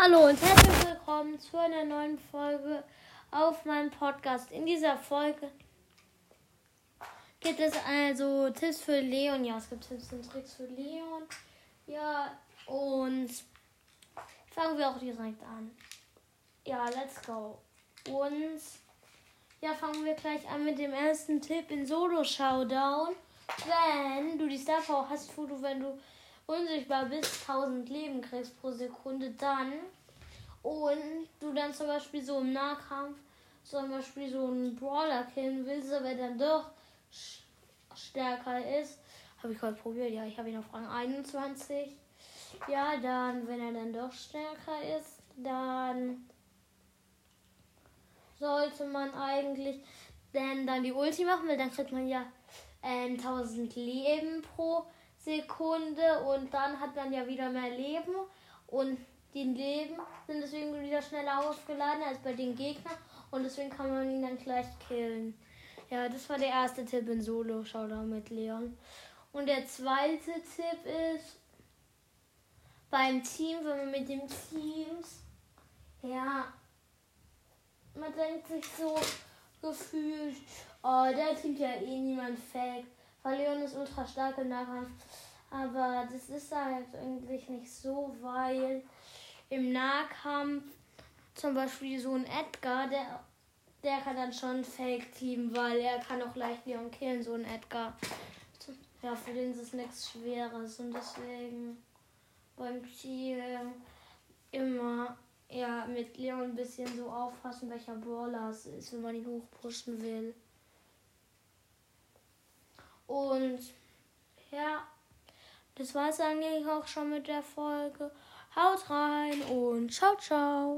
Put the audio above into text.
Hallo und herzlich willkommen zu einer neuen Folge auf meinem Podcast. In dieser Folge gibt es also Tipps für Leon. Ja, es gibt Tipps und Tricks für Leon. Ja, und fangen wir auch direkt an. Ja, let's go. Und ja, fangen wir gleich an mit dem ersten Tipp in Solo Showdown. Wenn du die Star Power hast, wo du, wenn du unsichtbar bist, 1000 Leben kriegst pro Sekunde, dann und du dann zum Beispiel so im Nahkampf zum Beispiel so einen Brawler killen willst, aber dann doch stärker ist, habe ich heute probiert, ja, ich habe ihn auf Rang 21. Ja, dann, wenn er dann doch stärker ist, dann sollte man eigentlich denn dann die Ulti machen, weil dann kriegt man ja äh, 1000 Leben pro Sekunde und dann hat man ja wieder mehr Leben und die Leben sind deswegen wieder schneller aufgeladen als bei den Gegnern und deswegen kann man ihn dann gleich killen. Ja, das war der erste Tipp in Solo Showdown mit Leon. Und der zweite Tipp ist beim Team, wenn man mit dem Teams, ja, man denkt sich so gefühlt, oh, der Team ja eh niemand fake. Weil Leon ist ultra stark im Nahkampf. Aber das ist halt eigentlich nicht so, weil im Nahkampf zum Beispiel so ein Edgar, der, der kann dann schon Fake-Team, weil er kann auch leicht Leon killen, so ein Edgar. Ja, für den ist es nichts Schweres und deswegen beim Ziel immer ja, mit Leon ein bisschen so aufpassen, welcher Brawler es ist, wenn man ihn hochpushen will. Und ja, das war es eigentlich auch schon mit der Folge. Haut rein und ciao, ciao.